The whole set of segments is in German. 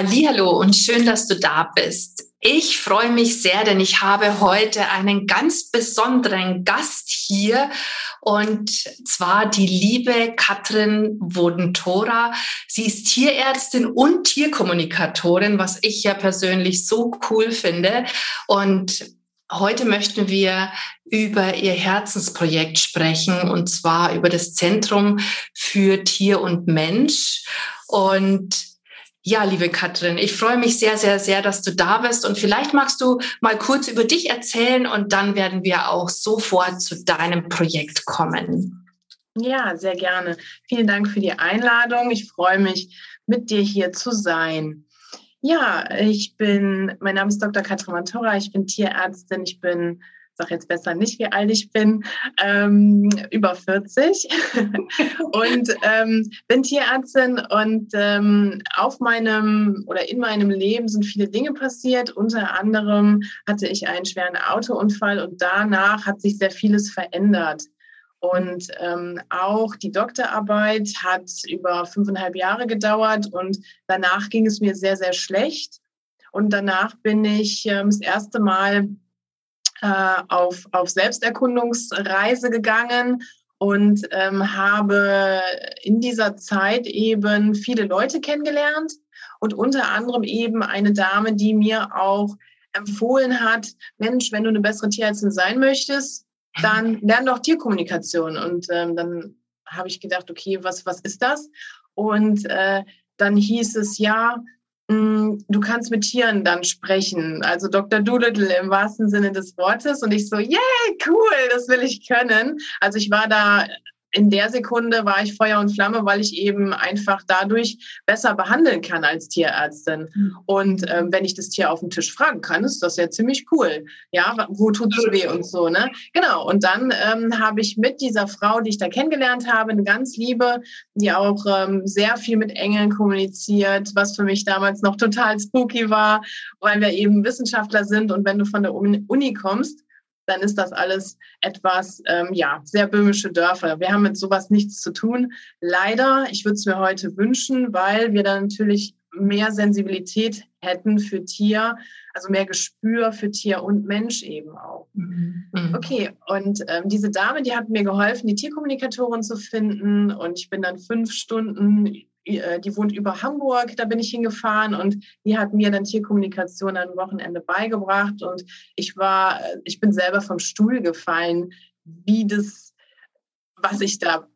Hallo und schön, dass du da bist. Ich freue mich sehr, denn ich habe heute einen ganz besonderen Gast hier und zwar die liebe Katrin Wodentora. Sie ist Tierärztin und Tierkommunikatorin, was ich ja persönlich so cool finde. Und heute möchten wir über ihr Herzensprojekt sprechen und zwar über das Zentrum für Tier und Mensch. Und ja, liebe Katrin, ich freue mich sehr, sehr, sehr, dass du da bist. Und vielleicht magst du mal kurz über dich erzählen und dann werden wir auch sofort zu deinem Projekt kommen. Ja, sehr gerne. Vielen Dank für die Einladung. Ich freue mich, mit dir hier zu sein. Ja, ich bin, mein Name ist Dr. Katrin Mantora, ich bin Tierärztin, ich bin sage jetzt besser nicht, wie alt ich bin, ähm, über 40 und ähm, bin Tierärztin und ähm, auf meinem oder in meinem Leben sind viele Dinge passiert. Unter anderem hatte ich einen schweren Autounfall und danach hat sich sehr vieles verändert. Und ähm, auch die Doktorarbeit hat über fünfeinhalb Jahre gedauert und danach ging es mir sehr, sehr schlecht. Und danach bin ich ähm, das erste Mal äh, auf, auf Selbsterkundungsreise gegangen und ähm, habe in dieser Zeit eben viele Leute kennengelernt und unter anderem eben eine Dame, die mir auch empfohlen hat, Mensch, wenn du eine bessere Tierärztin sein möchtest, dann lern doch Tierkommunikation. Und ähm, dann habe ich gedacht, okay, was, was ist das? Und äh, dann hieß es, ja, du kannst mit Tieren dann sprechen, also Dr. Doolittle im wahrsten Sinne des Wortes. Und ich so, yeah, cool, das will ich können. Also ich war da in der Sekunde war ich Feuer und Flamme, weil ich eben einfach dadurch besser behandeln kann als Tierärztin. Mhm. Und ähm, wenn ich das Tier auf dem Tisch fragen kann, ist das ja ziemlich cool. Ja, wo tut es weh und so, ne? Genau. Und dann ähm, habe ich mit dieser Frau, die ich da kennengelernt habe, eine ganz liebe, die auch ähm, sehr viel mit Engeln kommuniziert, was für mich damals noch total spooky war, weil wir eben Wissenschaftler sind und wenn du von der Uni kommst, dann ist das alles etwas, ähm, ja, sehr böhmische Dörfer. Wir haben mit sowas nichts zu tun. Leider, ich würde es mir heute wünschen, weil wir dann natürlich mehr Sensibilität hätten für Tier, also mehr Gespür für Tier und Mensch eben auch. Mhm. mhm. Okay, und ähm, diese Dame, die hat mir geholfen, die Tierkommunikatorin zu finden und ich bin dann fünf Stunden die wohnt über Hamburg, da bin ich hingefahren und die hat mir dann Tierkommunikation am Wochenende beigebracht und ich war, äh, ich bin selber vom Stuhl gefallen, wie das, was ich da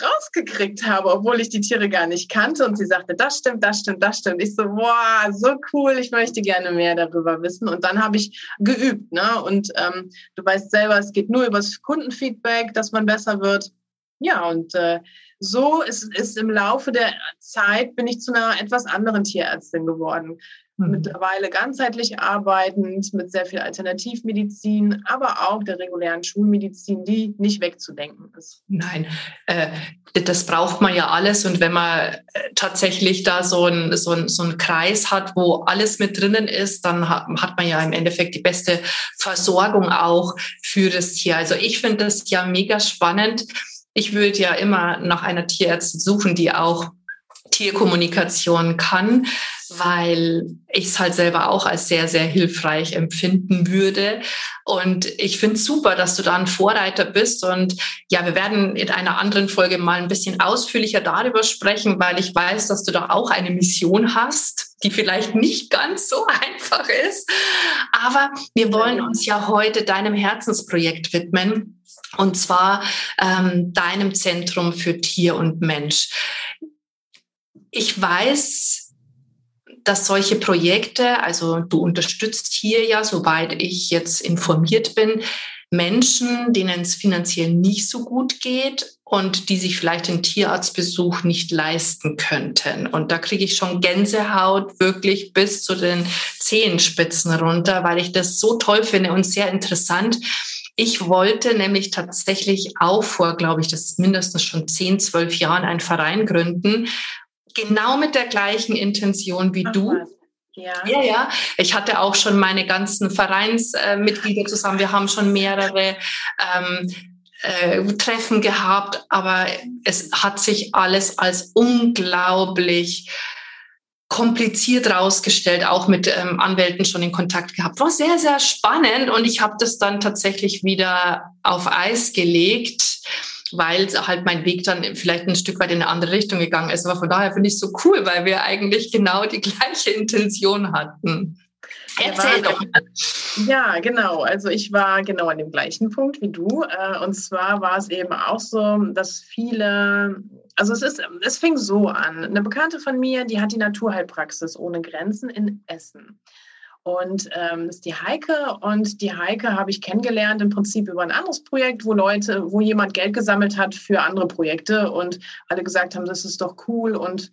rausgekriegt habe, obwohl ich die Tiere gar nicht kannte. Und sie sagte, das stimmt, das stimmt, das stimmt. Ich so, boah, so cool, ich möchte gerne mehr darüber wissen. Und dann habe ich geübt. Ne? Und ähm, du weißt selber, es geht nur über das Kundenfeedback, dass man besser wird. Ja, und äh, so ist, ist im Laufe der Zeit bin ich zu einer etwas anderen Tierärztin geworden. Mhm. Mittlerweile ganzheitlich arbeitend mit sehr viel Alternativmedizin, aber auch der regulären Schulmedizin, die nicht wegzudenken ist. Nein, äh, das braucht man ja alles. Und wenn man äh, tatsächlich da so einen so ein, so ein Kreis hat, wo alles mit drinnen ist, dann hat, hat man ja im Endeffekt die beste Versorgung auch für das Tier. Also ich finde das ja mega spannend ich würde ja immer nach einer Tierärztin suchen, die auch Tierkommunikation kann, weil ich es halt selber auch als sehr, sehr hilfreich empfinden würde. Und ich finde es super, dass du da ein Vorreiter bist. Und ja, wir werden in einer anderen Folge mal ein bisschen ausführlicher darüber sprechen, weil ich weiß, dass du da auch eine Mission hast, die vielleicht nicht ganz so einfach ist. Aber wir wollen uns ja heute deinem Herzensprojekt widmen und zwar ähm, deinem Zentrum für Tier und Mensch. Ich weiß, dass solche Projekte, also du unterstützt hier ja, soweit ich jetzt informiert bin, Menschen, denen es finanziell nicht so gut geht und die sich vielleicht den Tierarztbesuch nicht leisten könnten. Und da kriege ich schon Gänsehaut wirklich bis zu den Zehenspitzen runter, weil ich das so toll finde und sehr interessant. Ich wollte nämlich tatsächlich auch vor, glaube ich, das ist mindestens schon zehn, zwölf Jahren einen Verein gründen, genau mit der gleichen Intention wie Ach, du. Ja. ja, ja. Ich hatte auch schon meine ganzen Vereinsmitglieder zusammen. Wir haben schon mehrere ähm, äh, Treffen gehabt, aber es hat sich alles als unglaublich kompliziert rausgestellt, auch mit ähm, Anwälten schon in Kontakt gehabt. War sehr, sehr spannend und ich habe das dann tatsächlich wieder auf Eis gelegt, weil halt mein Weg dann vielleicht ein Stück weit in eine andere Richtung gegangen ist. Aber von daher finde ich es so cool, weil wir eigentlich genau die gleiche Intention hatten. Erzähl doch mal. Ja, genau. Also ich war genau an dem gleichen Punkt wie du. Äh, und zwar war es eben auch so, dass viele, also es ist, es fing so an. Eine Bekannte von mir, die hat die Naturheilpraxis ohne Grenzen in Essen. Und ähm, das ist die Heike. Und die Heike habe ich kennengelernt im Prinzip über ein anderes Projekt, wo Leute, wo jemand Geld gesammelt hat für andere Projekte und alle gesagt haben, das ist doch cool und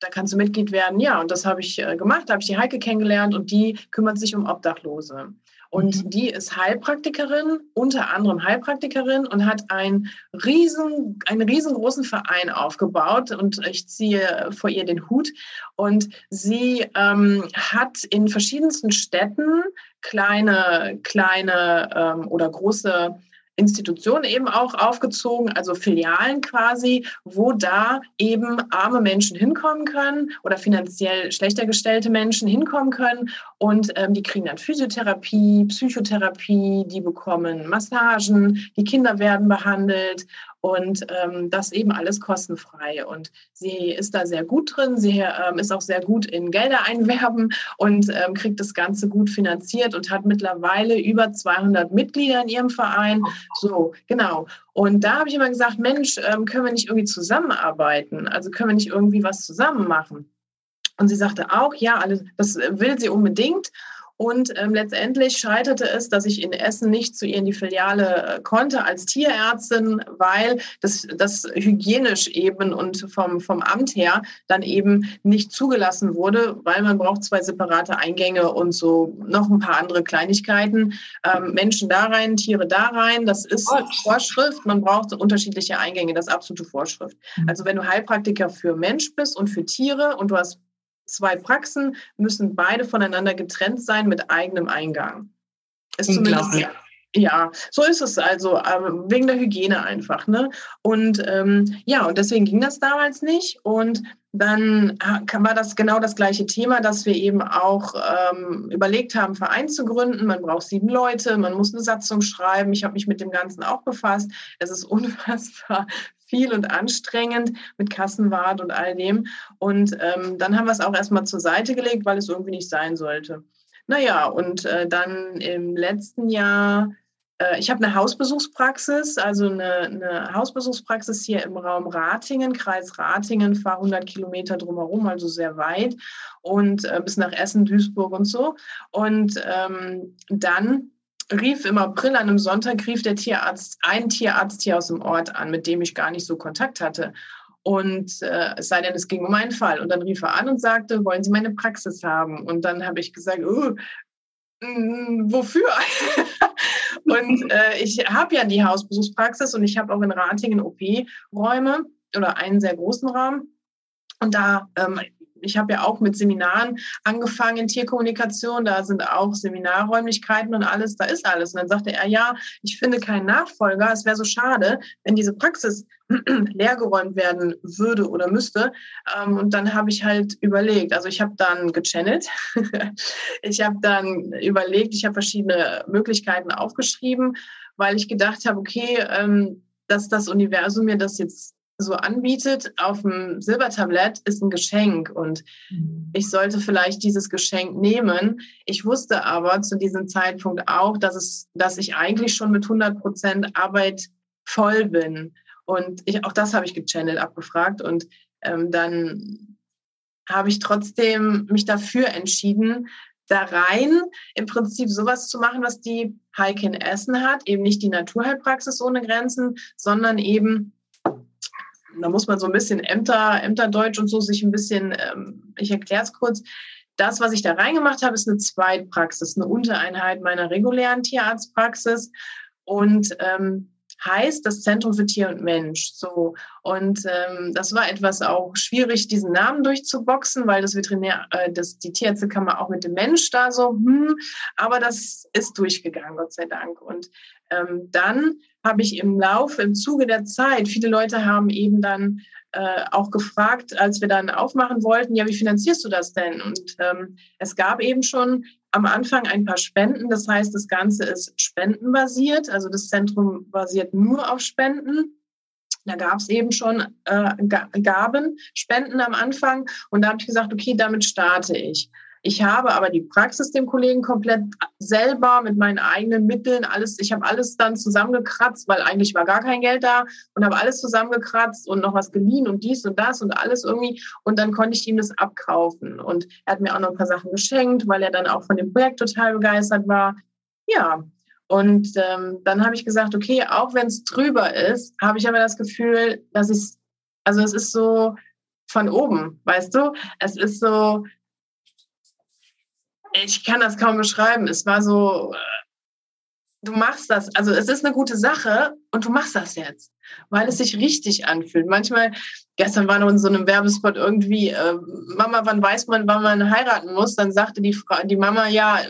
da kannst du Mitglied werden. Ja, und das habe ich äh, gemacht. Da habe ich die Heike kennengelernt und die kümmert sich um Obdachlose. Und mhm. die ist Heilpraktikerin, unter anderem Heilpraktikerin und hat einen, riesen, einen riesengroßen Verein aufgebaut. Und ich ziehe vor ihr den Hut. Und sie ähm, hat in verschiedensten Städten kleine, kleine ähm, oder große Institutionen eben auch aufgezogen, also Filialen quasi, wo da eben arme Menschen hinkommen können oder finanziell schlechter gestellte Menschen hinkommen können. Und ähm, die kriegen dann Physiotherapie, Psychotherapie, die bekommen Massagen, die Kinder werden behandelt und ähm, das eben alles kostenfrei. Und sie ist da sehr gut drin. Sie ähm, ist auch sehr gut in Gelder einwerben und ähm, kriegt das Ganze gut finanziert und hat mittlerweile über 200 Mitglieder in ihrem Verein. So, genau. Und da habe ich immer gesagt, Mensch, ähm, können wir nicht irgendwie zusammenarbeiten? Also können wir nicht irgendwie was zusammen machen? Und sie sagte auch, ja, alles, das will sie unbedingt. Und ähm, letztendlich scheiterte es, dass ich in Essen nicht zu ihr in die Filiale äh, konnte als Tierärztin, weil das, das hygienisch eben und vom, vom Amt her dann eben nicht zugelassen wurde, weil man braucht zwei separate Eingänge und so noch ein paar andere Kleinigkeiten. Ähm, Menschen da rein, Tiere da rein, das ist Vorschrift. Man braucht unterschiedliche Eingänge, das ist absolute Vorschrift. Mhm. Also wenn du Heilpraktiker für Mensch bist und für Tiere und du hast zwei Praxen müssen beide voneinander getrennt sein mit eigenem Eingang. Ist zumindest ja, so ist es also, ähm, wegen der Hygiene einfach. Ne? Und ähm, ja, und deswegen ging das damals nicht. Und dann war das genau das gleiche Thema, dass wir eben auch ähm, überlegt haben, Verein zu gründen. Man braucht sieben Leute, man muss eine Satzung schreiben. Ich habe mich mit dem Ganzen auch befasst. Es ist unfassbar viel und anstrengend mit Kassenwart und all dem. Und ähm, dann haben wir es auch erstmal zur Seite gelegt, weil es irgendwie nicht sein sollte. Naja, und äh, dann im letzten Jahr äh, ich habe eine Hausbesuchspraxis, also eine, eine, Hausbesuchspraxis hier im Raum Ratingen, Kreis Ratingen, fahre 100 Kilometer drumherum, also sehr weit und äh, bis nach Essen, Duisburg und so. Und ähm, dann rief im April an einem Sonntag, rief der Tierarzt, ein Tierarzt hier aus dem Ort an, mit dem ich gar nicht so Kontakt hatte. Und äh, es sei denn, es ging um einen Fall. Und dann rief er an und sagte, wollen Sie meine Praxis haben? Und dann habe ich gesagt, oh, mh, wofür? und äh, ich habe ja die Hausbesuchspraxis und ich habe auch in Ratingen OP-Räume oder einen sehr großen Raum. Und da ähm, ich habe ja auch mit Seminaren angefangen in Tierkommunikation, da sind auch Seminarräumlichkeiten und alles, da ist alles. Und dann sagte er, ja, ich finde keinen Nachfolger. Es wäre so schade, wenn diese Praxis leergeräumt werden würde oder müsste. Ähm, und dann habe ich halt überlegt, also ich habe dann gechannelt, ich habe dann überlegt, ich habe verschiedene Möglichkeiten aufgeschrieben, weil ich gedacht habe, okay, ähm, dass das Universum mir das jetzt so anbietet auf dem Silbertablett, ist ein Geschenk und mhm. ich sollte vielleicht dieses Geschenk nehmen. Ich wusste aber zu diesem Zeitpunkt auch, dass es, dass ich eigentlich schon mit 100 Prozent Arbeit voll bin. Und ich, auch das habe ich gechannelt, abgefragt und ähm, dann habe ich trotzdem mich dafür entschieden, da rein im Prinzip sowas zu machen, was die Heike in Essen hat, eben nicht die Naturheilpraxis ohne Grenzen, sondern eben da muss man so ein bisschen Ämter, Ämterdeutsch und so sich ein bisschen, ähm, ich erkläre es kurz. Das, was ich da reingemacht habe, ist eine Zweitpraxis, eine Untereinheit meiner regulären Tierarztpraxis. Und ähm, heißt das Zentrum für Tier und Mensch. So und ähm, das war etwas auch schwierig, diesen Namen durchzuboxen, weil das Veterinär, äh, das die Tierärztekammer auch mit dem Mensch da so, hm, aber das ist durchgegangen, Gott sei Dank. Und ähm, dann habe ich im Laufe, im Zuge der Zeit, viele Leute haben eben dann äh, auch gefragt, als wir dann aufmachen wollten, ja, wie finanzierst du das denn? Und ähm, es gab eben schon am Anfang ein paar Spenden. Das heißt, das Ganze ist spendenbasiert. Also das Zentrum basiert nur auf Spenden. Da gab es eben schon äh, Gaben, Spenden am Anfang. Und da habe ich gesagt, okay, damit starte ich. Ich habe aber die Praxis dem Kollegen komplett selber mit meinen eigenen Mitteln alles, ich habe alles dann zusammengekratzt, weil eigentlich war gar kein Geld da und habe alles zusammengekratzt und noch was geliehen und dies und das und alles irgendwie und dann konnte ich ihm das abkaufen und er hat mir auch noch ein paar Sachen geschenkt, weil er dann auch von dem Projekt total begeistert war. Ja, und ähm, dann habe ich gesagt, okay, auch wenn es drüber ist, habe ich aber das Gefühl, dass ich, also es ist so von oben, weißt du? Es ist so, ich kann das kaum beschreiben. Es war so, äh, du machst das, also es ist eine gute Sache und du machst das jetzt, weil es sich richtig anfühlt. Manchmal, gestern war noch in so einem Werbespot irgendwie, äh, Mama, wann weiß man, wann man heiraten muss? Dann sagte die, Frau, die Mama, ja,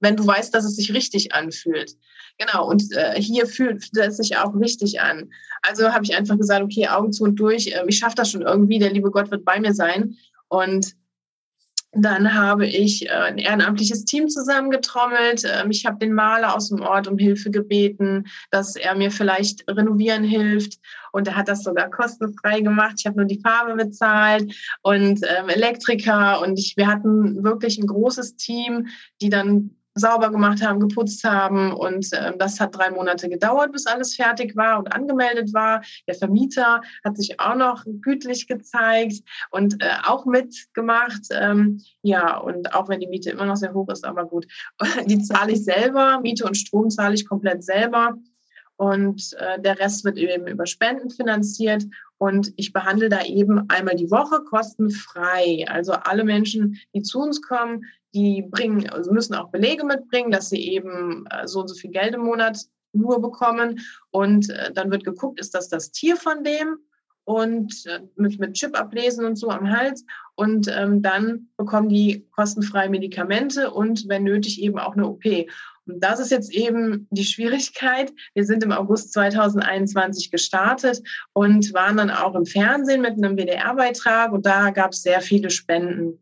wenn du weißt, dass es sich richtig anfühlt. Genau, und äh, hier fühlt es sich auch richtig an. Also habe ich einfach gesagt, okay, Augen zu und durch, äh, ich schaffe das schon irgendwie, der liebe Gott wird bei mir sein. Und dann habe ich äh, ein ehrenamtliches Team zusammengetrommelt. Ähm, ich habe den Maler aus dem Ort um Hilfe gebeten, dass er mir vielleicht renovieren hilft. Und er hat das sogar kostenfrei gemacht. Ich habe nur die Farbe bezahlt und ähm, Elektriker. Und ich, wir hatten wirklich ein großes Team, die dann sauber gemacht haben, geputzt haben. Und äh, das hat drei Monate gedauert, bis alles fertig war und angemeldet war. Der Vermieter hat sich auch noch gütlich gezeigt und äh, auch mitgemacht. Ähm, ja, und auch wenn die Miete immer noch sehr hoch ist, aber gut, die zahle ich selber. Miete und Strom zahle ich komplett selber. Und äh, der Rest wird eben über Spenden finanziert. Und ich behandle da eben einmal die Woche kostenfrei. Also alle Menschen, die zu uns kommen, die bringen, also müssen auch Belege mitbringen, dass sie eben äh, so und so viel Geld im Monat nur bekommen. Und äh, dann wird geguckt, ist das das Tier von dem? Und äh, mit, mit Chip ablesen und so am Hals. Und ähm, dann bekommen die kostenfreie Medikamente und wenn nötig eben auch eine OP. Und das ist jetzt eben die Schwierigkeit. Wir sind im August 2021 gestartet und waren dann auch im Fernsehen mit einem WDR-Beitrag und da gab es sehr viele Spenden.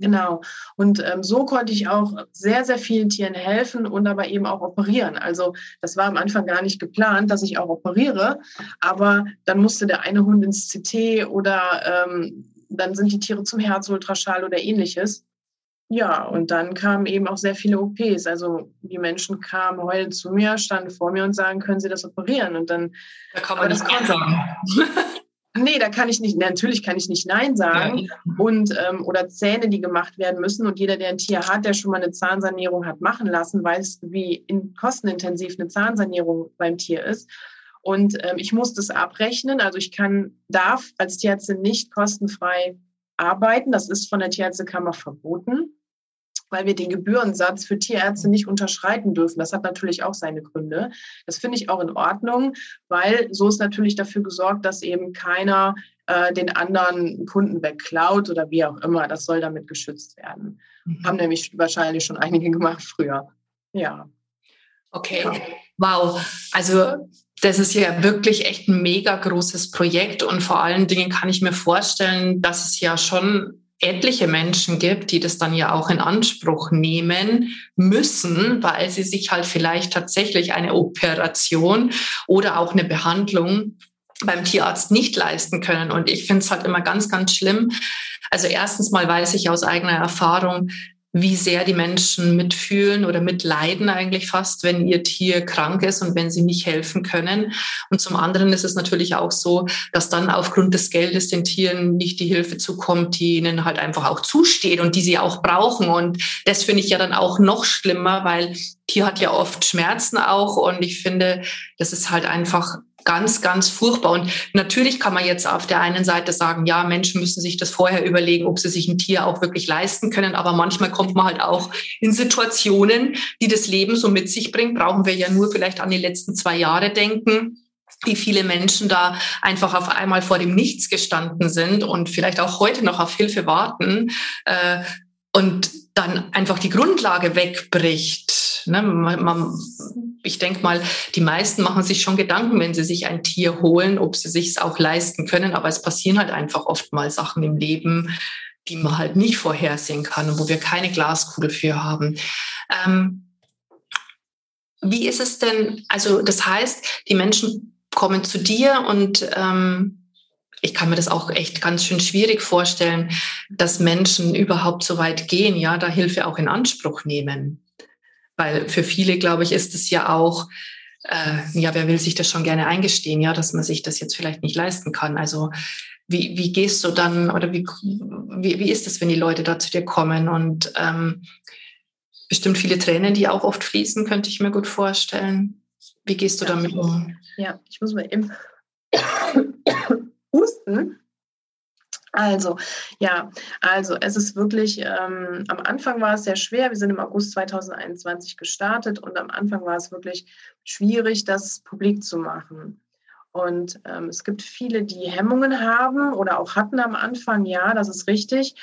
Genau. Und ähm, so konnte ich auch sehr, sehr vielen Tieren helfen und aber eben auch operieren. Also das war am Anfang gar nicht geplant, dass ich auch operiere. Aber dann musste der eine Hund ins CT oder ähm, dann sind die Tiere zum Herzultraschall oder ähnliches. Ja, und dann kamen eben auch sehr viele OPs. Also die Menschen kamen heute zu mir, standen vor mir und sagen, können Sie das operieren? Und dann. Da kann man nicht Nein sagen. Nee, da kann ich nicht, natürlich kann ich nicht Nein sagen. Ja. Und, ähm, oder Zähne, die gemacht werden müssen. Und jeder, der ein Tier hat, der schon mal eine Zahnsanierung hat machen lassen, weiß, wie in, kostenintensiv eine Zahnsanierung beim Tier ist. Und ähm, ich muss das abrechnen. Also ich kann, darf als Tierärztin nicht kostenfrei arbeiten. Das ist von der Tierärztekammer verboten weil wir den Gebührensatz für Tierärzte nicht unterschreiten dürfen. Das hat natürlich auch seine Gründe. Das finde ich auch in Ordnung, weil so ist natürlich dafür gesorgt, dass eben keiner äh, den anderen Kunden wegklaut oder wie auch immer. Das soll damit geschützt werden. Mhm. Haben nämlich wahrscheinlich schon einige gemacht früher. Ja. Okay. Ja. Wow. Also das ist ja wirklich echt ein mega großes Projekt und vor allen Dingen kann ich mir vorstellen, dass es ja schon etliche Menschen gibt, die das dann ja auch in Anspruch nehmen müssen, weil sie sich halt vielleicht tatsächlich eine Operation oder auch eine Behandlung beim Tierarzt nicht leisten können. Und ich finde es halt immer ganz, ganz schlimm. Also erstens mal weiß ich aus eigener Erfahrung, wie sehr die Menschen mitfühlen oder mitleiden eigentlich fast, wenn ihr Tier krank ist und wenn sie nicht helfen können. Und zum anderen ist es natürlich auch so, dass dann aufgrund des Geldes den Tieren nicht die Hilfe zukommt, die ihnen halt einfach auch zusteht und die sie auch brauchen. Und das finde ich ja dann auch noch schlimmer, weil Tier hat ja oft Schmerzen auch. Und ich finde, das ist halt einfach ganz, ganz furchtbar. Und natürlich kann man jetzt auf der einen Seite sagen, ja, Menschen müssen sich das vorher überlegen, ob sie sich ein Tier auch wirklich leisten können. Aber manchmal kommt man halt auch in Situationen, die das Leben so mit sich bringt. Brauchen wir ja nur vielleicht an die letzten zwei Jahre denken wie viele Menschen da einfach auf einmal vor dem Nichts gestanden sind und vielleicht auch heute noch auf Hilfe warten. Äh, und dann einfach die Grundlage wegbricht. Ne? Man, man, ich denke mal, die meisten machen sich schon Gedanken, wenn sie sich ein Tier holen, ob sie sich es auch leisten können. Aber es passieren halt einfach oft mal Sachen im Leben, die man halt nicht vorhersehen kann und wo wir keine Glaskugel für haben. Ähm, wie ist es denn? Also das heißt, die Menschen kommen zu dir und ähm, ich kann mir das auch echt ganz schön schwierig vorstellen, dass Menschen überhaupt so weit gehen, ja, da Hilfe auch in Anspruch nehmen. Weil für viele, glaube ich, ist es ja auch, äh, ja, wer will sich das schon gerne eingestehen, ja, dass man sich das jetzt vielleicht nicht leisten kann. Also wie, wie gehst du dann oder wie, wie, wie ist es, wenn die Leute da zu dir kommen und ähm, bestimmt viele Tränen, die auch oft fließen, könnte ich mir gut vorstellen. Wie gehst du ja, damit um? Ja, ich muss mal eben husten. Also, ja, also es ist wirklich, ähm, am Anfang war es sehr schwer. Wir sind im August 2021 gestartet und am Anfang war es wirklich schwierig, das publik zu machen. Und ähm, es gibt viele, die Hemmungen haben oder auch hatten am Anfang, ja, das ist richtig.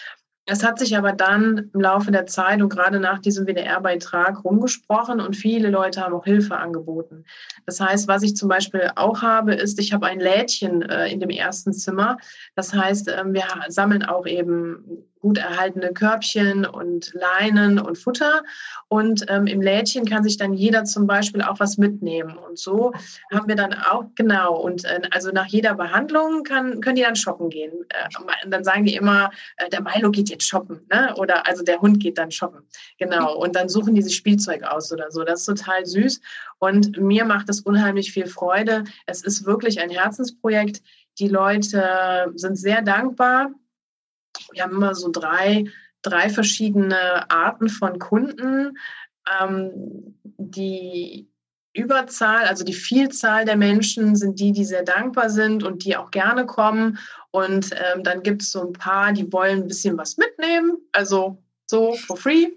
Es hat sich aber dann im Laufe der Zeit und gerade nach diesem WDR-Beitrag rumgesprochen und viele Leute haben auch Hilfe angeboten. Das heißt, was ich zum Beispiel auch habe, ist, ich habe ein Lädchen äh, in dem ersten Zimmer. Das heißt, ähm, wir sammeln auch eben gut erhaltene Körbchen und Leinen und Futter. Und ähm, im Lädchen kann sich dann jeder zum Beispiel auch was mitnehmen. Und so haben wir dann auch, genau, und äh, also nach jeder Behandlung kann, können die dann shoppen gehen. Äh, dann sagen die immer, äh, der Milo geht jetzt shoppen, ne? oder also der Hund geht dann shoppen. Genau, und dann suchen die sich Spielzeug aus oder so. Das ist total süß. Und mir macht es unheimlich viel Freude. Es ist wirklich ein Herzensprojekt. Die Leute sind sehr dankbar wir haben immer so drei, drei verschiedene Arten von Kunden. Ähm, die Überzahl, also die Vielzahl der Menschen sind die, die sehr dankbar sind und die auch gerne kommen. Und ähm, dann gibt es so ein paar, die wollen ein bisschen was mitnehmen, also so for free.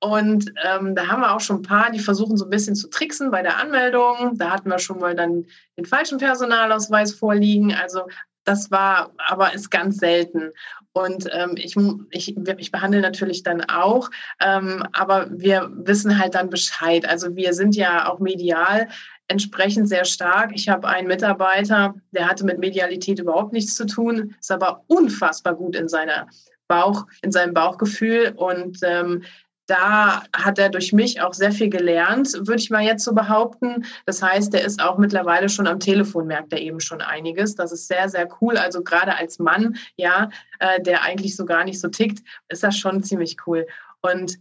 Und ähm, da haben wir auch schon ein paar, die versuchen so ein bisschen zu tricksen bei der Anmeldung. Da hatten wir schon mal dann den falschen Personalausweis vorliegen. Also das war aber ist ganz selten. Und ähm, ich, ich, ich behandle natürlich dann auch, ähm, aber wir wissen halt dann Bescheid. Also wir sind ja auch medial entsprechend sehr stark. Ich habe einen Mitarbeiter, der hatte mit Medialität überhaupt nichts zu tun, ist aber unfassbar gut in seiner Bauch, in seinem Bauchgefühl und ähm, da hat er durch mich auch sehr viel gelernt, würde ich mal jetzt so behaupten. Das heißt, er ist auch mittlerweile schon am Telefon, merkt er eben schon einiges. Das ist sehr, sehr cool. Also gerade als Mann, ja, äh, der eigentlich so gar nicht so tickt, ist das schon ziemlich cool. Und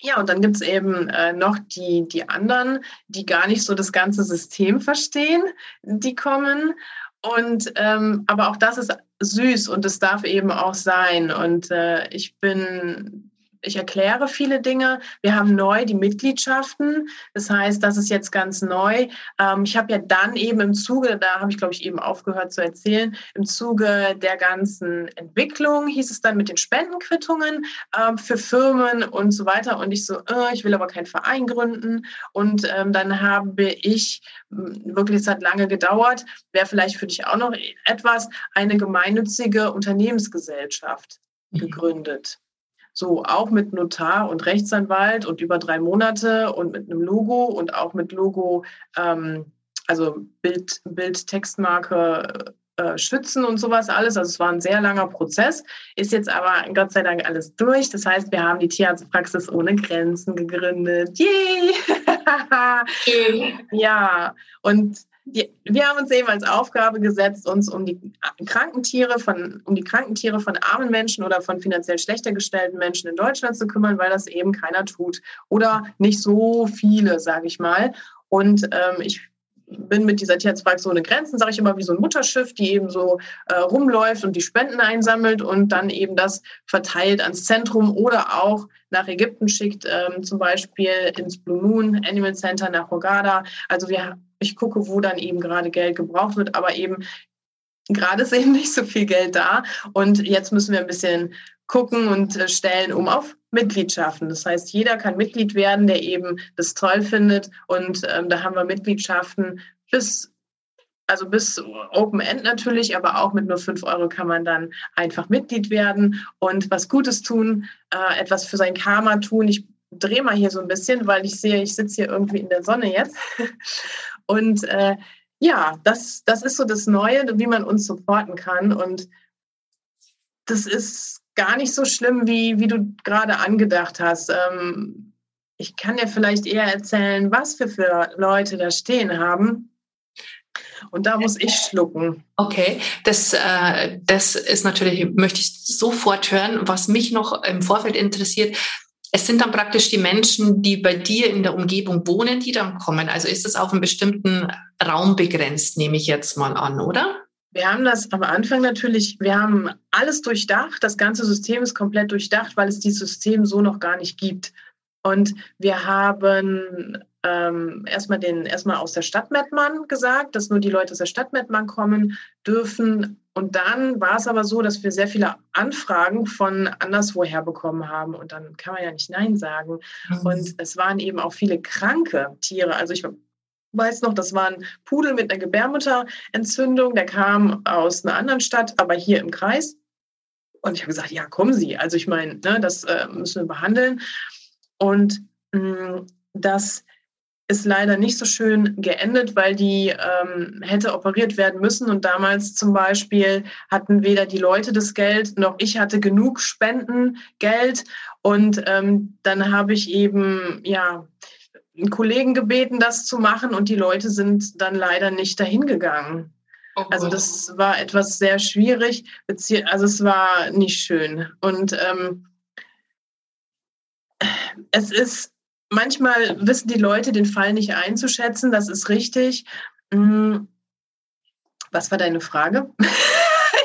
ja, und dann gibt es eben äh, noch die, die anderen, die gar nicht so das ganze System verstehen, die kommen. Und ähm, aber auch das ist süß und es darf eben auch sein. Und äh, ich bin ich erkläre viele Dinge. Wir haben neu die Mitgliedschaften. Das heißt, das ist jetzt ganz neu. Ähm, ich habe ja dann eben im Zuge, da habe ich, glaube ich, eben aufgehört zu erzählen, im Zuge der ganzen Entwicklung hieß es dann mit den Spendenquittungen ähm, für Firmen und so weiter. Und ich so, äh, ich will aber keinen Verein gründen. Und ähm, dann habe ich, hm, wirklich, es hat lange gedauert, wäre vielleicht für dich auch noch etwas, eine gemeinnützige Unternehmensgesellschaft mhm. gegründet. So, auch mit Notar und Rechtsanwalt und über drei Monate und mit einem Logo und auch mit Logo, ähm, also Bild, Bild Textmarke äh, schützen und sowas alles. Also es war ein sehr langer Prozess, ist jetzt aber Gott sei Dank alles durch. Das heißt, wir haben die Tierarztpraxis ohne Grenzen gegründet. Yay! ja, und die, wir haben uns eben als Aufgabe gesetzt, uns um die Krankentiere von, um die Krankentiere von armen Menschen oder von finanziell schlechter gestellten Menschen in Deutschland zu kümmern, weil das eben keiner tut. Oder nicht so viele, sage ich mal. Und ähm, ich bin mit dieser Tierarztpraxis ohne Grenzen, sage ich immer, wie so ein Mutterschiff, die eben so äh, rumläuft und die Spenden einsammelt und dann eben das verteilt ans Zentrum oder auch nach Ägypten schickt, ähm, zum Beispiel ins Blue Moon Animal Center nach Hogada. Also wir ich gucke, wo dann eben gerade Geld gebraucht wird, aber eben gerade ist eben nicht so viel Geld da. Und jetzt müssen wir ein bisschen gucken und äh, stellen um auf Mitgliedschaften. Das heißt, jeder kann Mitglied werden, der eben das toll findet. Und ähm, da haben wir Mitgliedschaften bis also bis Open End natürlich, aber auch mit nur fünf Euro kann man dann einfach Mitglied werden und was Gutes tun, äh, etwas für sein Karma tun. Ich drehe mal hier so ein bisschen, weil ich sehe, ich sitze hier irgendwie in der Sonne jetzt. Und äh, ja, das, das ist so das Neue, wie man uns supporten kann. Und das ist gar nicht so schlimm, wie, wie du gerade angedacht hast. Ähm, ich kann dir vielleicht eher erzählen, was wir für Leute da stehen haben. Und da muss ich schlucken. Okay, das, äh, das ist natürlich, möchte ich sofort hören. Was mich noch im Vorfeld interessiert, es sind dann praktisch die Menschen, die bei dir in der Umgebung wohnen, die dann kommen. Also ist es auf einen bestimmten Raum begrenzt, nehme ich jetzt mal an, oder? Wir haben das am Anfang natürlich, wir haben alles durchdacht. Das ganze System ist komplett durchdacht, weil es dieses System so noch gar nicht gibt. Und wir haben ähm, erstmal, den, erstmal aus der Stadt Mettmann gesagt, dass nur die Leute aus der Stadt Mettmann kommen dürfen. Und dann war es aber so, dass wir sehr viele Anfragen von anderswoher bekommen haben. Und dann kann man ja nicht Nein sagen. Mhm. Und es waren eben auch viele kranke Tiere. Also ich weiß noch, das war ein Pudel mit einer Gebärmutterentzündung. Der kam aus einer anderen Stadt, aber hier im Kreis. Und ich habe gesagt, ja, kommen Sie. Also ich meine, ne, das äh, müssen wir behandeln. Und mh, mm, das ist leider nicht so schön geendet, weil die ähm, hätte operiert werden müssen. Und damals zum Beispiel hatten weder die Leute das Geld noch ich hatte genug Spendengeld. Und ähm, dann habe ich eben, ja, einen Kollegen gebeten, das zu machen. Und die Leute sind dann leider nicht dahin gegangen. Oh also das war etwas sehr schwierig. Also es war nicht schön. Und ähm, es ist manchmal wissen die Leute den Fall nicht einzuschätzen, das ist richtig. Hm, was war deine Frage?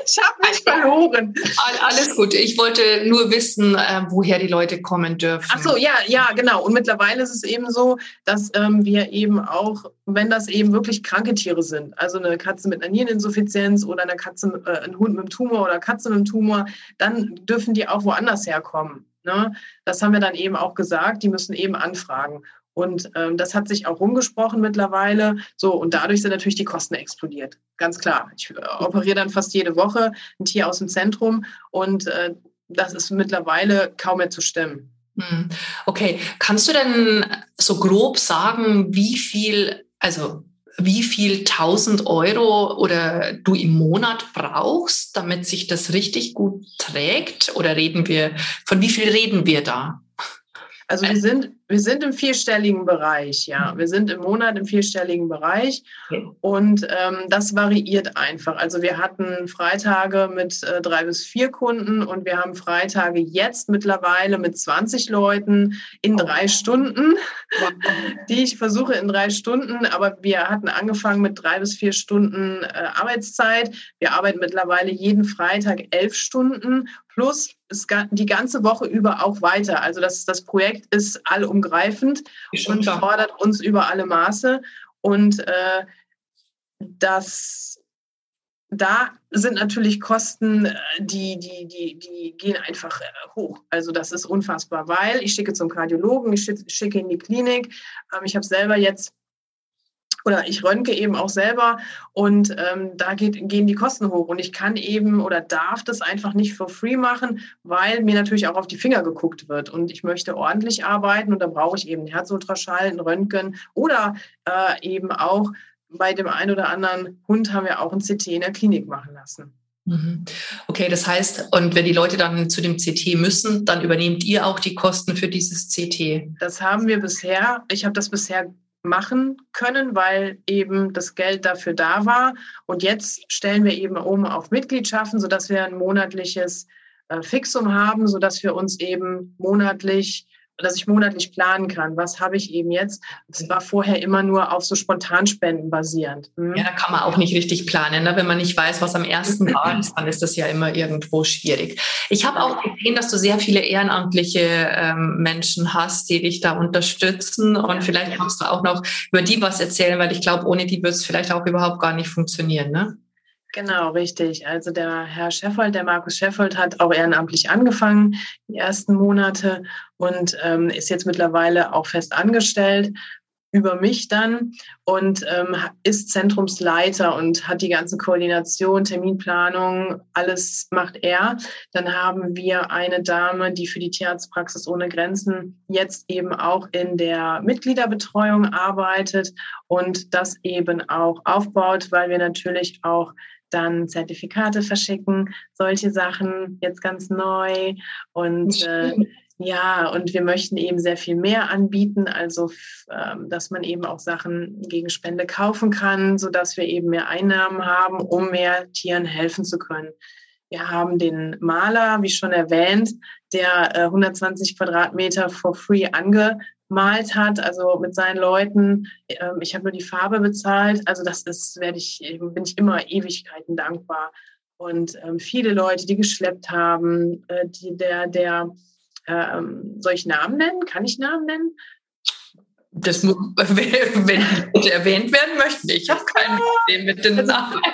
ich habe mich verloren. Alles gut. Ich wollte nur wissen, äh, woher die Leute kommen dürfen. Ach so, ja, ja, genau. Und mittlerweile ist es eben so, dass ähm, wir eben auch, wenn das eben wirklich kranke Tiere sind, also eine Katze mit einer Niereninsuffizienz oder eine Katze, äh, ein Hund mit einem Tumor oder Katze mit einem Tumor, dann dürfen die auch woanders herkommen. Ne? Das haben wir dann eben auch gesagt, die müssen eben anfragen. Und ähm, das hat sich auch rumgesprochen mittlerweile. So, und dadurch sind natürlich die Kosten explodiert. Ganz klar. Ich äh, operiere dann fast jede Woche ein Tier aus dem Zentrum und äh, das ist mittlerweile kaum mehr zu stemmen. Hm. Okay, kannst du denn so grob sagen, wie viel, also wie viel 1000 Euro oder du im Monat brauchst, damit sich das richtig gut trägt? Oder reden wir, von wie viel reden wir da? Also wir sind, wir sind im vierstelligen Bereich, ja. Wir sind im Monat im vierstelligen Bereich und ähm, das variiert einfach. Also wir hatten Freitage mit äh, drei bis vier Kunden und wir haben Freitage jetzt mittlerweile mit 20 Leuten in oh. drei Stunden, die ich versuche in drei Stunden, aber wir hatten angefangen mit drei bis vier Stunden äh, Arbeitszeit. Wir arbeiten mittlerweile jeden Freitag elf Stunden plus die ganze Woche über auch weiter. Also das, das Projekt ist allumgreifend und fordert uns über alle Maße. Und äh, das, da sind natürlich Kosten, äh, die, die, die, die gehen einfach äh, hoch. Also das ist unfassbar, weil ich schicke zum Kardiologen, ich schicke in die Klinik. Ähm, ich habe selber jetzt oder ich röntge eben auch selber und ähm, da geht, gehen die Kosten hoch und ich kann eben oder darf das einfach nicht for free machen, weil mir natürlich auch auf die Finger geguckt wird und ich möchte ordentlich arbeiten und da brauche ich eben Herzultraschall, ein Röntgen oder äh, eben auch bei dem einen oder anderen Hund haben wir auch ein CT in der Klinik machen lassen. Mhm. Okay, das heißt, und wenn die Leute dann zu dem CT müssen, dann übernehmt ihr auch die Kosten für dieses CT? Das haben wir bisher, ich habe das bisher machen können, weil eben das Geld dafür da war. Und jetzt stellen wir eben um auf Mitgliedschaften, sodass wir ein monatliches äh, Fixum haben, sodass wir uns eben monatlich dass ich monatlich planen kann. Was habe ich eben jetzt? Das war vorher immer nur auf so Spontanspenden basierend. Hm? Ja, da kann man auch nicht richtig planen. Ne? Wenn man nicht weiß, was am ersten Tag ist, dann ist das ja immer irgendwo schwierig. Ich habe auch gesehen, dass du sehr viele ehrenamtliche ähm, Menschen hast, die dich da unterstützen. Und vielleicht kannst du auch noch über die was erzählen, weil ich glaube, ohne die wird es vielleicht auch überhaupt gar nicht funktionieren. Ne? Genau, richtig. Also der Herr Scheffold, der Markus Scheffold, hat auch ehrenamtlich angefangen, die ersten Monate und ähm, ist jetzt mittlerweile auch fest angestellt über mich dann und ähm, ist Zentrumsleiter und hat die ganze Koordination, Terminplanung, alles macht er. Dann haben wir eine Dame, die für die Tierarztpraxis ohne Grenzen jetzt eben auch in der Mitgliederbetreuung arbeitet und das eben auch aufbaut, weil wir natürlich auch dann Zertifikate verschicken, solche Sachen jetzt ganz neu. Und äh, ja, und wir möchten eben sehr viel mehr anbieten, also ähm, dass man eben auch Sachen gegen Spende kaufen kann, sodass wir eben mehr Einnahmen haben, um mehr Tieren helfen zu können. Wir haben den Maler, wie schon erwähnt, der äh, 120 Quadratmeter for free ange gemalt hat, also mit seinen Leuten. Ähm, ich habe nur die Farbe bezahlt. Also das ist, werde ich, bin ich immer Ewigkeiten dankbar. Und ähm, viele Leute, die geschleppt haben, äh, die, der, der, ähm, soll ich Namen nennen? Kann ich Namen nennen? Das muss, wenn erwähnt werden möchten. Ich habe kein Problem mit den Namen.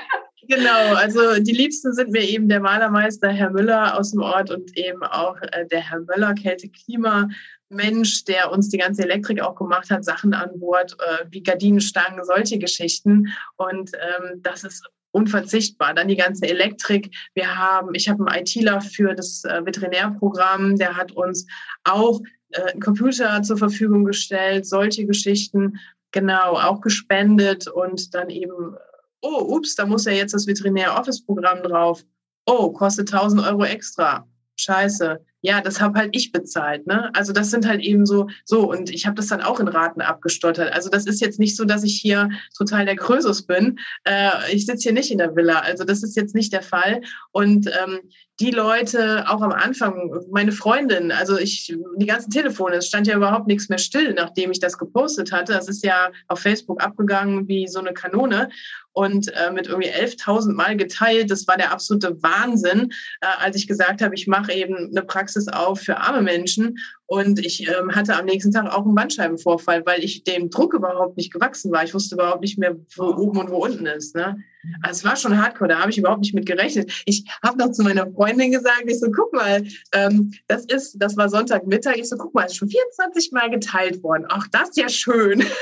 Genau, also die Liebsten sind mir eben der Malermeister Herr Müller aus dem Ort und eben auch äh, der Herr Möller, Kälte-Klima, Mensch, der uns die ganze Elektrik auch gemacht hat, Sachen an Bord, äh, wie Gardinenstangen, solche Geschichten. Und ähm, das ist unverzichtbar. Dann die ganze Elektrik. Wir haben, ich habe einen ITler für das äh, Veterinärprogramm, der hat uns auch äh, einen Computer zur Verfügung gestellt, solche Geschichten, genau, auch gespendet und dann eben, oh, ups, da muss ja jetzt das Veterinär-Office-Programm drauf. Oh, kostet 1000 Euro extra. Scheiße ja, das habe halt ich bezahlt. Ne? Also das sind halt eben so, so und ich habe das dann auch in Raten abgestottert. Also das ist jetzt nicht so, dass ich hier total der Krösus bin. Äh, ich sitze hier nicht in der Villa. Also das ist jetzt nicht der Fall. Und ähm, die Leute auch am Anfang, meine Freundin, also ich, die ganzen Telefone, es stand ja überhaupt nichts mehr still, nachdem ich das gepostet hatte. Das ist ja auf Facebook abgegangen wie so eine Kanone und äh, mit irgendwie 11.000 Mal geteilt. Das war der absolute Wahnsinn, äh, als ich gesagt habe, ich mache eben eine Praxis auf für arme Menschen und ich ähm, hatte am nächsten Tag auch einen Bandscheibenvorfall, weil ich dem Druck überhaupt nicht gewachsen war. Ich wusste überhaupt nicht mehr, wo oben und wo unten ist. Ne? Also es war schon hardcore, da habe ich überhaupt nicht mit gerechnet. Ich habe noch zu meiner Freundin gesagt, ich so, guck mal, ähm, das ist, das war Sonntagmittag, ich so, guck mal, ist schon 24 Mal geteilt worden. Ach, das ist ja schön.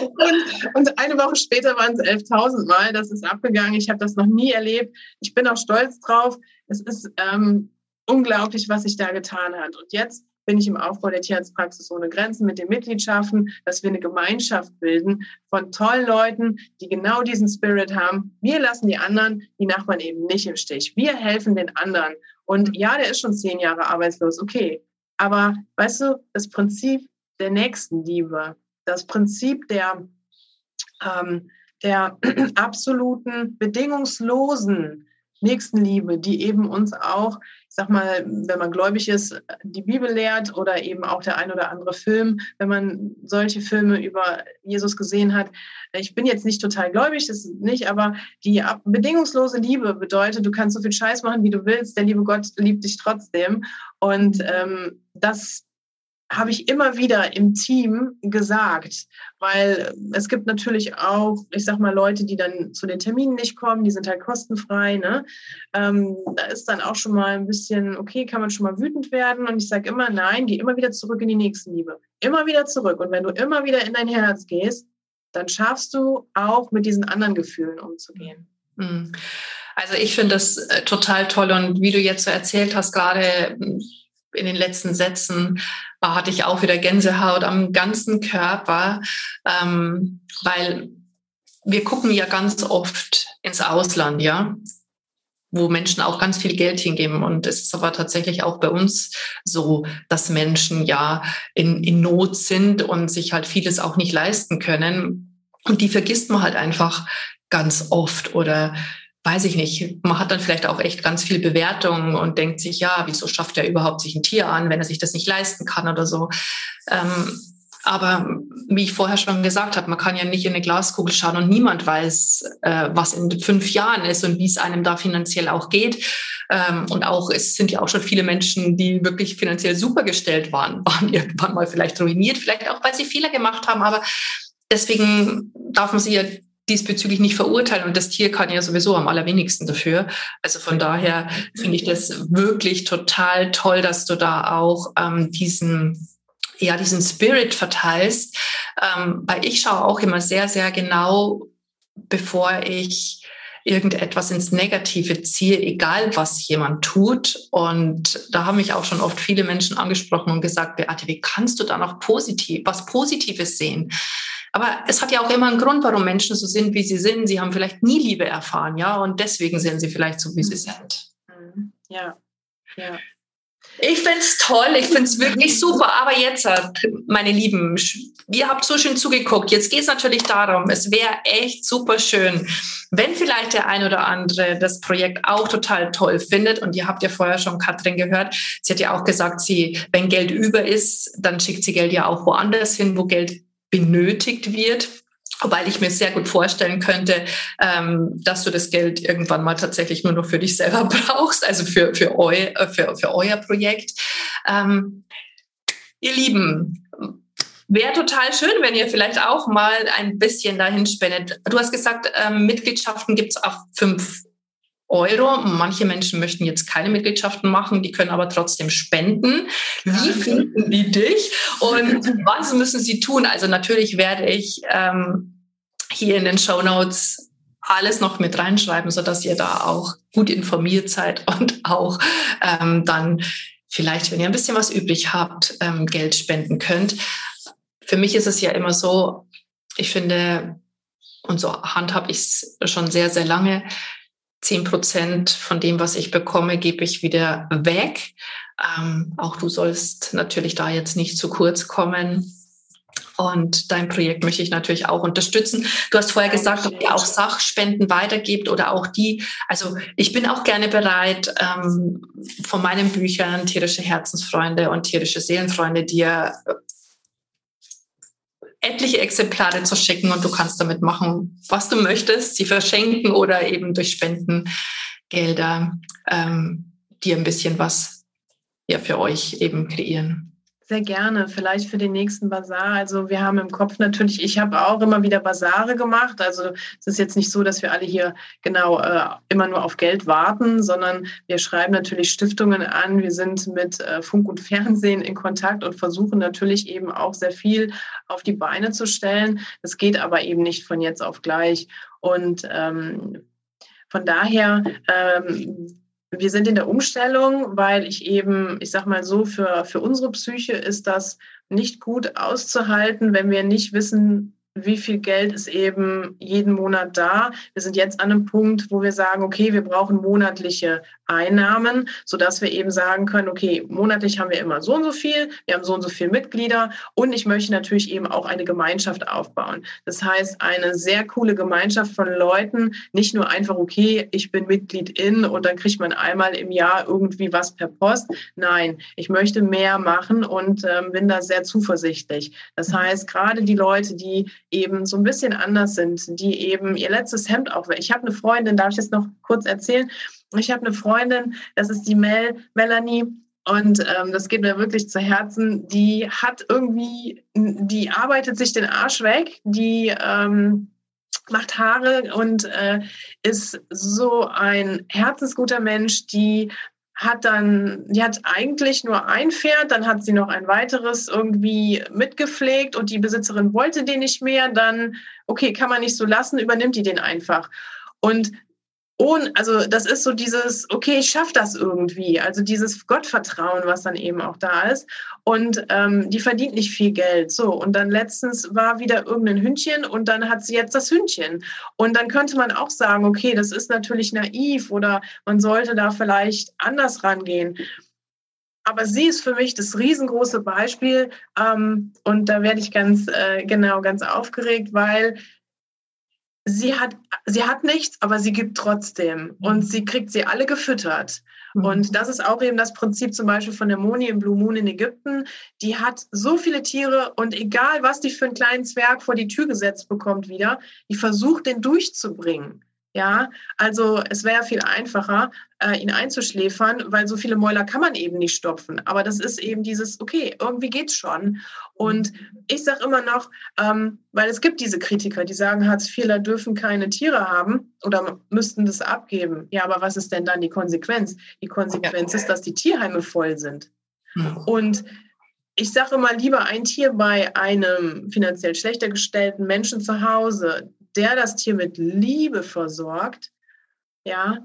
und, und eine Woche später waren es 11.000 Mal, das ist abgegangen. Ich habe das noch nie erlebt. Ich bin auch stolz drauf. Es ist ähm, unglaublich, was sich da getan hat. Und jetzt bin ich im Aufbau der Tierarztpraxis ohne Grenzen mit den Mitgliedschaften, dass wir eine Gemeinschaft bilden von tollen Leuten, die genau diesen Spirit haben. Wir lassen die anderen, die Nachbarn eben nicht im Stich. Wir helfen den anderen. Und ja, der ist schon zehn Jahre arbeitslos, okay. Aber weißt du, das Prinzip der Nächstenliebe, das Prinzip der, ähm, der absoluten, bedingungslosen Nächstenliebe, die eben uns auch sag mal, wenn man gläubig ist, die Bibel lehrt oder eben auch der ein oder andere Film, wenn man solche Filme über Jesus gesehen hat. Ich bin jetzt nicht total gläubig, das nicht, aber die bedingungslose Liebe bedeutet, du kannst so viel Scheiß machen, wie du willst, der liebe Gott liebt dich trotzdem. Und ähm, das habe ich immer wieder im Team gesagt, weil es gibt natürlich auch, ich sag mal, Leute, die dann zu den Terminen nicht kommen, die sind halt kostenfrei. Ne? Ähm, da ist dann auch schon mal ein bisschen, okay, kann man schon mal wütend werden. Und ich sage immer, nein, geh immer wieder zurück in die Nächstenliebe. Immer wieder zurück. Und wenn du immer wieder in dein Herz gehst, dann schaffst du auch mit diesen anderen Gefühlen umzugehen. Hm. Also ich finde das äh, total toll und wie du jetzt so erzählt hast, gerade in den letzten Sätzen äh, hatte ich auch wieder Gänsehaut am ganzen Körper, ähm, weil wir gucken ja ganz oft ins Ausland, ja, wo Menschen auch ganz viel Geld hingeben. Und es ist aber tatsächlich auch bei uns so, dass Menschen ja in, in Not sind und sich halt vieles auch nicht leisten können. Und die vergisst man halt einfach ganz oft oder weiß ich nicht, man hat dann vielleicht auch echt ganz viel Bewertung und denkt sich, ja, wieso schafft er überhaupt sich ein Tier an, wenn er sich das nicht leisten kann oder so. Ähm, aber wie ich vorher schon gesagt habe, man kann ja nicht in eine Glaskugel schauen und niemand weiß, äh, was in fünf Jahren ist und wie es einem da finanziell auch geht. Ähm, und auch, es sind ja auch schon viele Menschen, die wirklich finanziell supergestellt waren, waren irgendwann mal vielleicht ruiniert, vielleicht auch, weil sie Fehler gemacht haben. Aber deswegen darf man sie ja diesbezüglich nicht verurteilen und das Tier kann ja sowieso am allerwenigsten dafür. Also von daher finde ich das wirklich total toll, dass du da auch ähm, diesen ja diesen Spirit verteilst, ähm, weil ich schaue auch immer sehr sehr genau, bevor ich irgendetwas ins Negative ziehe, egal was jemand tut. Und da haben mich auch schon oft viele Menschen angesprochen und gesagt, Beate, wie kannst du da noch positiv, was Positives sehen? Aber es hat ja auch immer einen Grund, warum Menschen so sind, wie sie sind. Sie haben vielleicht nie Liebe erfahren, ja, und deswegen sind sie vielleicht so, wie sie mhm. sind. Mhm. Ja, ja. Ich finde es toll, ich finde es wirklich super. Aber jetzt, meine Lieben, ihr habt so schön zugeguckt. Jetzt geht es natürlich darum, es wäre echt super schön, wenn vielleicht der ein oder andere das Projekt auch total toll findet. Und ihr habt ja vorher schon Katrin gehört. Sie hat ja auch gesagt, sie, wenn Geld über ist, dann schickt sie Geld ja auch woanders hin, wo Geld benötigt wird. Weil ich mir sehr gut vorstellen könnte, ähm, dass du das Geld irgendwann mal tatsächlich nur noch für dich selber brauchst, also für, für, eu, äh, für, für euer Projekt. Ähm, ihr Lieben, wäre total schön, wenn ihr vielleicht auch mal ein bisschen dahin spendet. Du hast gesagt, ähm, Mitgliedschaften gibt es auf fünf Euro. Manche Menschen möchten jetzt keine Mitgliedschaften machen, die können aber trotzdem spenden. Wie finden die dich und was müssen sie tun? Also natürlich werde ich ähm, hier in den Show Notes alles noch mit reinschreiben, so dass ihr da auch gut informiert seid und auch ähm, dann vielleicht, wenn ihr ein bisschen was übrig habt, ähm, Geld spenden könnt. Für mich ist es ja immer so, ich finde, und so handhab ich es schon sehr, sehr lange, zehn Prozent von dem, was ich bekomme, gebe ich wieder weg. Ähm, auch du sollst natürlich da jetzt nicht zu kurz kommen. Und dein Projekt möchte ich natürlich auch unterstützen. Du hast vorher gesagt, ob ihr auch Sachspenden weitergibt oder auch die. Also ich bin auch gerne bereit, ähm, von meinen Büchern tierische Herzensfreunde und tierische Seelenfreunde dir etliche Exemplare zu schicken und du kannst damit machen, was du möchtest, sie verschenken oder eben durch Spendengelder ähm, dir ein bisschen was ja, für euch eben kreieren. Sehr gerne, vielleicht für den nächsten Bazar. Also wir haben im Kopf natürlich, ich habe auch immer wieder Bazare gemacht. Also es ist jetzt nicht so, dass wir alle hier genau äh, immer nur auf Geld warten, sondern wir schreiben natürlich Stiftungen an. Wir sind mit äh, Funk und Fernsehen in Kontakt und versuchen natürlich eben auch sehr viel auf die Beine zu stellen. Das geht aber eben nicht von jetzt auf gleich. Und ähm, von daher ähm, wir sind in der Umstellung, weil ich eben, ich sag mal so, für, für unsere Psyche ist das nicht gut auszuhalten, wenn wir nicht wissen, wie viel Geld ist eben jeden Monat da. Wir sind jetzt an einem Punkt, wo wir sagen, okay, wir brauchen monatliche Einnahmen, sodass wir eben sagen können, okay, monatlich haben wir immer so und so viel, wir haben so und so viele Mitglieder und ich möchte natürlich eben auch eine Gemeinschaft aufbauen. Das heißt, eine sehr coole Gemeinschaft von Leuten, nicht nur einfach, okay, ich bin Mitglied in und dann kriegt man einmal im Jahr irgendwie was per Post. Nein, ich möchte mehr machen und ähm, bin da sehr zuversichtlich. Das heißt, gerade die Leute, die eben so ein bisschen anders sind, die eben ihr letztes Hemd auch. Ich habe eine Freundin, darf ich das noch kurz erzählen? Ich habe eine Freundin, das ist die Mel, Melanie, und ähm, das geht mir wirklich zu Herzen. Die hat irgendwie, die arbeitet sich den Arsch weg, die ähm, macht Haare und äh, ist so ein herzensguter Mensch, die hat dann, die hat eigentlich nur ein Pferd, dann hat sie noch ein weiteres irgendwie mitgepflegt und die Besitzerin wollte den nicht mehr, dann, okay, kann man nicht so lassen, übernimmt die den einfach. Und ohne, also das ist so dieses, okay, ich schaffe das irgendwie, also dieses Gottvertrauen, was dann eben auch da ist. Und ähm, die verdient nicht viel Geld. So, und dann letztens war wieder irgendein Hündchen und dann hat sie jetzt das Hündchen. Und dann könnte man auch sagen, okay, das ist natürlich naiv oder man sollte da vielleicht anders rangehen. Aber sie ist für mich das riesengroße Beispiel. Ähm, und da werde ich ganz, äh, genau, ganz aufgeregt, weil sie hat, sie hat nichts, aber sie gibt trotzdem. Und sie kriegt sie alle gefüttert. Mhm. Und das ist auch eben das Prinzip zum Beispiel von der Moni im Blue Moon in Ägypten. Die hat so viele Tiere und egal, was die für einen kleinen Zwerg vor die Tür gesetzt bekommt wieder, die versucht, den durchzubringen. Ja, also es wäre viel einfacher, äh, ihn einzuschläfern, weil so viele Mäuler kann man eben nicht stopfen. Aber das ist eben dieses, okay, irgendwie geht's schon. Und ich sage immer noch, ähm, weil es gibt diese Kritiker, die sagen, Hartz-IVler dürfen keine Tiere haben oder müssten das abgeben. Ja, aber was ist denn dann die Konsequenz? Die Konsequenz ist, dass die Tierheime voll sind. Mhm. Und ich sage immer lieber ein Tier bei einem finanziell schlechter gestellten Menschen zu Hause, der das Tier mit Liebe versorgt, ja,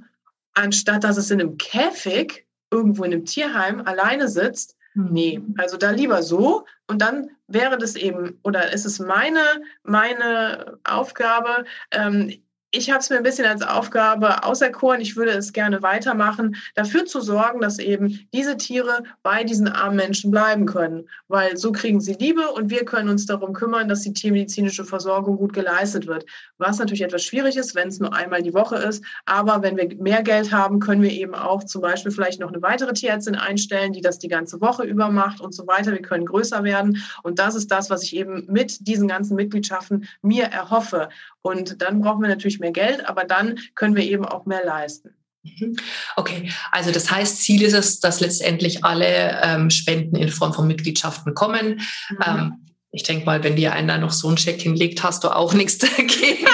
anstatt dass es in einem Käfig irgendwo in einem Tierheim alleine sitzt. Hm. Nee, also da lieber so und dann wäre das eben oder ist es meine meine Aufgabe, ähm, ich habe es mir ein bisschen als Aufgabe auserkoren, ich würde es gerne weitermachen, dafür zu sorgen, dass eben diese Tiere bei diesen armen Menschen bleiben können. Weil so kriegen sie Liebe und wir können uns darum kümmern, dass die tiermedizinische Versorgung gut geleistet wird. Was natürlich etwas schwierig ist, wenn es nur einmal die Woche ist. Aber wenn wir mehr Geld haben, können wir eben auch zum Beispiel vielleicht noch eine weitere Tierärztin einstellen, die das die ganze Woche über macht und so weiter. Wir können größer werden. Und das ist das, was ich eben mit diesen ganzen Mitgliedschaften mir erhoffe. Und dann brauchen wir natürlich mehr Geld, aber dann können wir eben auch mehr leisten. Mhm. Okay, also das heißt, Ziel ist es, dass letztendlich alle ähm, Spenden in Form von Mitgliedschaften kommen. Mhm. Ähm, ich denke mal, wenn dir einer noch so einen Check hinlegt, hast du auch nichts dagegen.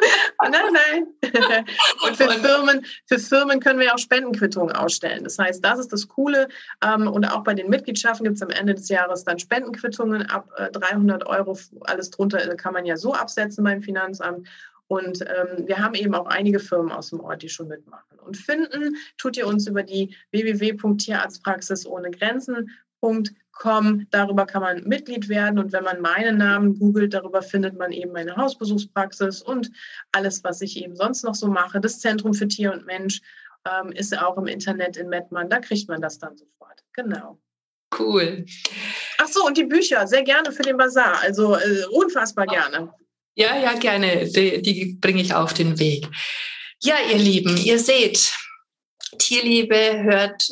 Nein, nein. Und für Firmen, für Firmen können wir auch Spendenquittungen ausstellen. Das heißt, das ist das Coole. Ähm, und auch bei den Mitgliedschaften gibt es am Ende des Jahres dann Spendenquittungen ab 300 äh, Euro. Alles drunter äh, kann man ja so absetzen beim Finanzamt. Und ähm, wir haben eben auch einige Firmen aus dem Ort, die schon mitmachen. Und finden tut ihr uns über die www.tierarztpraxis ohne Grenzen.com. Darüber kann man Mitglied werden. Und wenn man meinen Namen googelt, darüber findet man eben meine Hausbesuchspraxis und alles, was ich eben sonst noch so mache. Das Zentrum für Tier und Mensch ähm, ist auch im Internet in Mettmann. Da kriegt man das dann sofort. Genau. Cool. Ach so, und die Bücher, sehr gerne für den Bazar. Also äh, unfassbar gerne. Ja, ja, gerne. Die, die bringe ich auf den Weg. Ja, ihr Lieben, ihr seht, Tierliebe hört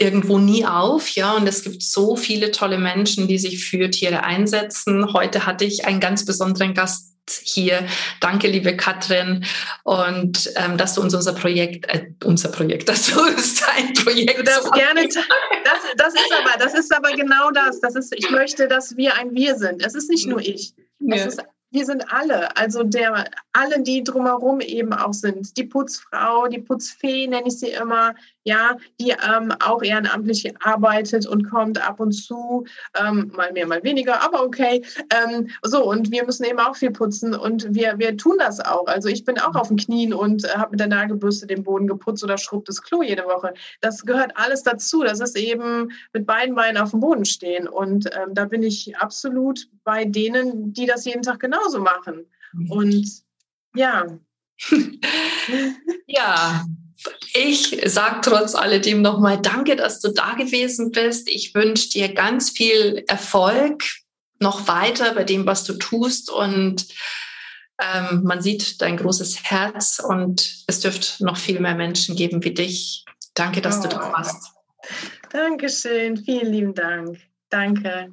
irgendwo nie auf, ja, und es gibt so viele tolle Menschen, die sich für Tiere einsetzen. Heute hatte ich einen ganz besonderen Gast hier. Danke, liebe Katrin, und ähm, dass du uns unser Projekt, äh, unser Projekt, dass du uns dein Projekt. Darfst gerne. Das, das ist aber, das ist aber genau das. Das ist, ich möchte, dass wir ein Wir sind. Es ist nicht nur ich. Es ja. ist wir sind alle, also der, alle, die drumherum eben auch sind. Die Putzfrau, die Putzfee nenne ich sie immer, ja, die ähm, auch ehrenamtlich arbeitet und kommt ab und zu, ähm, mal mehr, mal weniger, aber okay. Ähm, so, und wir müssen eben auch viel putzen und wir, wir tun das auch. Also ich bin auch auf den Knien und äh, habe mit der Nagelbürste den Boden geputzt oder schrubbt das Klo jede Woche. Das gehört alles dazu. Das ist eben mit beiden Beinen auf dem Boden stehen. Und ähm, da bin ich absolut bei denen, die das jeden Tag genauso machen. Mhm. Und ja. ja, ich sage trotz alledem nochmal Danke, dass du da gewesen bist. Ich wünsche dir ganz viel Erfolg noch weiter bei dem, was du tust. Und ähm, man sieht dein großes Herz und es dürfte noch viel mehr Menschen geben wie dich. Danke, dass oh. du da warst. Dankeschön, vielen lieben Dank. Danke.